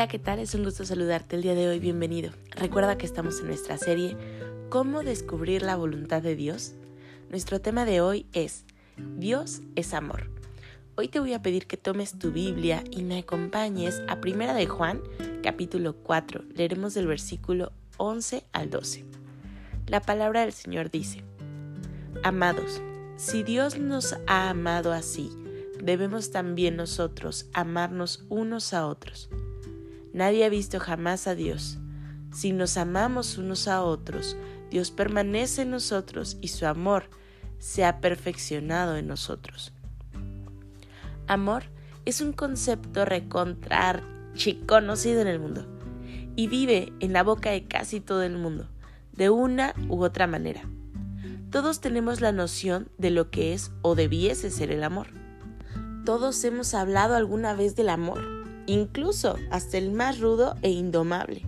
Hola, ¿qué tal? Es un gusto saludarte el día de hoy, bienvenido. Recuerda que estamos en nuestra serie ¿Cómo descubrir la voluntad de Dios? Nuestro tema de hoy es Dios es amor. Hoy te voy a pedir que tomes tu Biblia y me acompañes a Primera de Juan, capítulo 4. Leeremos del versículo 11 al 12. La palabra del Señor dice, Amados, si Dios nos ha amado así, debemos también nosotros amarnos unos a otros. Nadie ha visto jamás a Dios. Si nos amamos unos a otros, Dios permanece en nosotros y su amor se ha perfeccionado en nosotros. Amor es un concepto recontrar conocido en el mundo y vive en la boca de casi todo el mundo, de una u otra manera. Todos tenemos la noción de lo que es o debiese ser el amor. Todos hemos hablado alguna vez del amor incluso hasta el más rudo e indomable.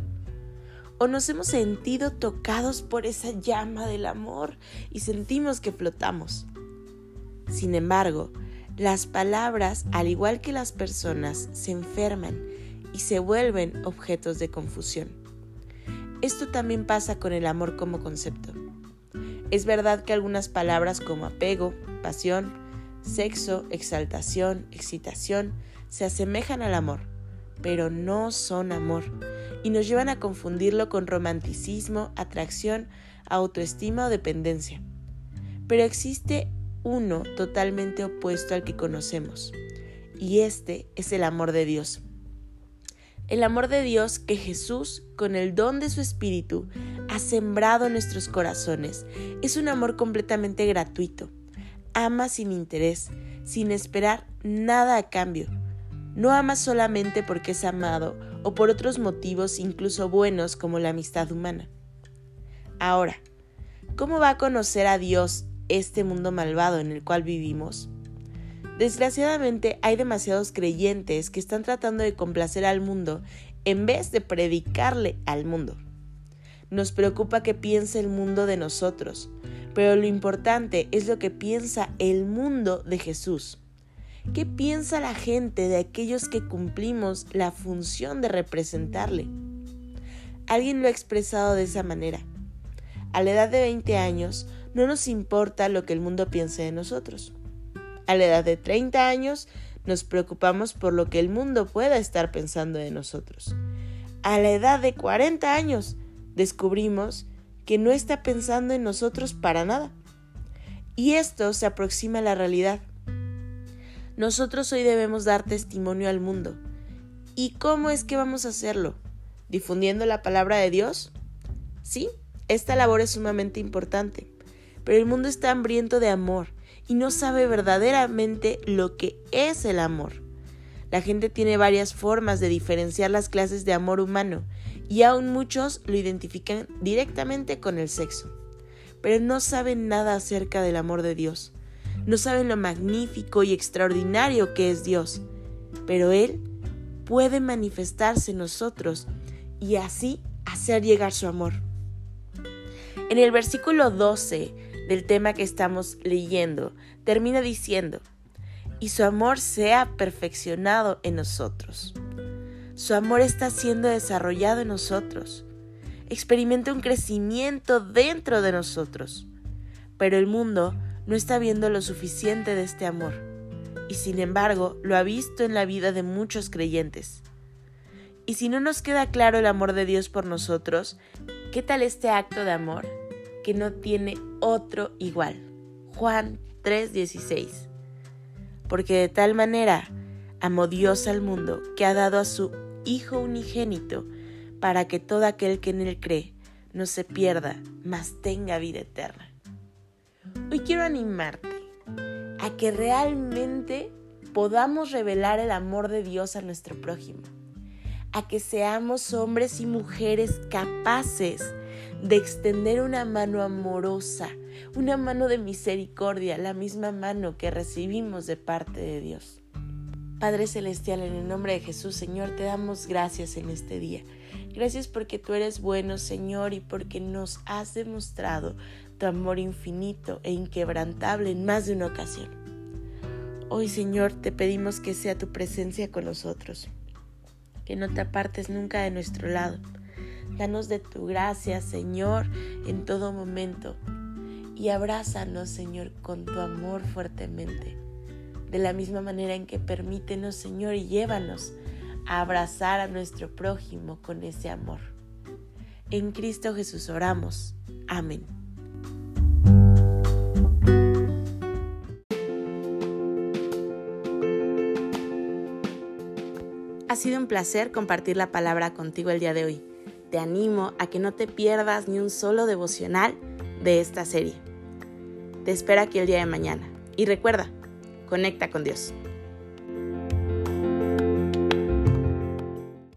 O nos hemos sentido tocados por esa llama del amor y sentimos que flotamos. Sin embargo, las palabras, al igual que las personas, se enferman y se vuelven objetos de confusión. Esto también pasa con el amor como concepto. Es verdad que algunas palabras como apego, pasión, sexo, exaltación, excitación, se asemejan al amor, pero no son amor, y nos llevan a confundirlo con romanticismo, atracción, autoestima o dependencia. Pero existe uno totalmente opuesto al que conocemos, y este es el amor de Dios. El amor de Dios que Jesús, con el don de su Espíritu, ha sembrado en nuestros corazones, es un amor completamente gratuito. Ama sin interés, sin esperar nada a cambio no ama solamente porque es amado o por otros motivos incluso buenos como la amistad humana. Ahora, ¿cómo va a conocer a Dios este mundo malvado en el cual vivimos? Desgraciadamente hay demasiados creyentes que están tratando de complacer al mundo en vez de predicarle al mundo. Nos preocupa que piense el mundo de nosotros, pero lo importante es lo que piensa el mundo de Jesús. ¿Qué piensa la gente de aquellos que cumplimos la función de representarle? Alguien lo ha expresado de esa manera. A la edad de 20 años no nos importa lo que el mundo piense de nosotros. A la edad de 30 años nos preocupamos por lo que el mundo pueda estar pensando de nosotros. A la edad de 40 años descubrimos que no está pensando en nosotros para nada. Y esto se aproxima a la realidad. Nosotros hoy debemos dar testimonio al mundo. ¿Y cómo es que vamos a hacerlo? ¿Difundiendo la palabra de Dios? Sí, esta labor es sumamente importante, pero el mundo está hambriento de amor y no sabe verdaderamente lo que es el amor. La gente tiene varias formas de diferenciar las clases de amor humano y aún muchos lo identifican directamente con el sexo, pero no saben nada acerca del amor de Dios no saben lo magnífico y extraordinario que es Dios, pero Él puede manifestarse en nosotros y así hacer llegar su amor. En el versículo 12 del tema que estamos leyendo, termina diciendo, y su amor sea perfeccionado en nosotros. Su amor está siendo desarrollado en nosotros. Experimenta un crecimiento dentro de nosotros. Pero el mundo no está viendo lo suficiente de este amor, y sin embargo lo ha visto en la vida de muchos creyentes. Y si no nos queda claro el amor de Dios por nosotros, ¿qué tal este acto de amor que no tiene otro igual? Juan 3:16. Porque de tal manera amó Dios al mundo que ha dado a su Hijo unigénito para que todo aquel que en él cree no se pierda, mas tenga vida eterna. Hoy quiero animarte a que realmente podamos revelar el amor de Dios a nuestro prójimo, a que seamos hombres y mujeres capaces de extender una mano amorosa, una mano de misericordia, la misma mano que recibimos de parte de Dios. Padre Celestial, en el nombre de Jesús, Señor, te damos gracias en este día. Gracias porque tú eres bueno, Señor, y porque nos has demostrado tu amor infinito e inquebrantable en más de una ocasión. Hoy, Señor, te pedimos que sea tu presencia con nosotros, que no te apartes nunca de nuestro lado. Danos de tu gracia, Señor, en todo momento. Y abrázanos, Señor, con tu amor fuertemente. De la misma manera en que permítenos, Señor, y llévanos a abrazar a nuestro prójimo con ese amor. En Cristo Jesús oramos. Amén. Ha sido un placer compartir la palabra contigo el día de hoy. Te animo a que no te pierdas ni un solo devocional de esta serie. Te espero aquí el día de mañana. Y recuerda, conecta con Dios.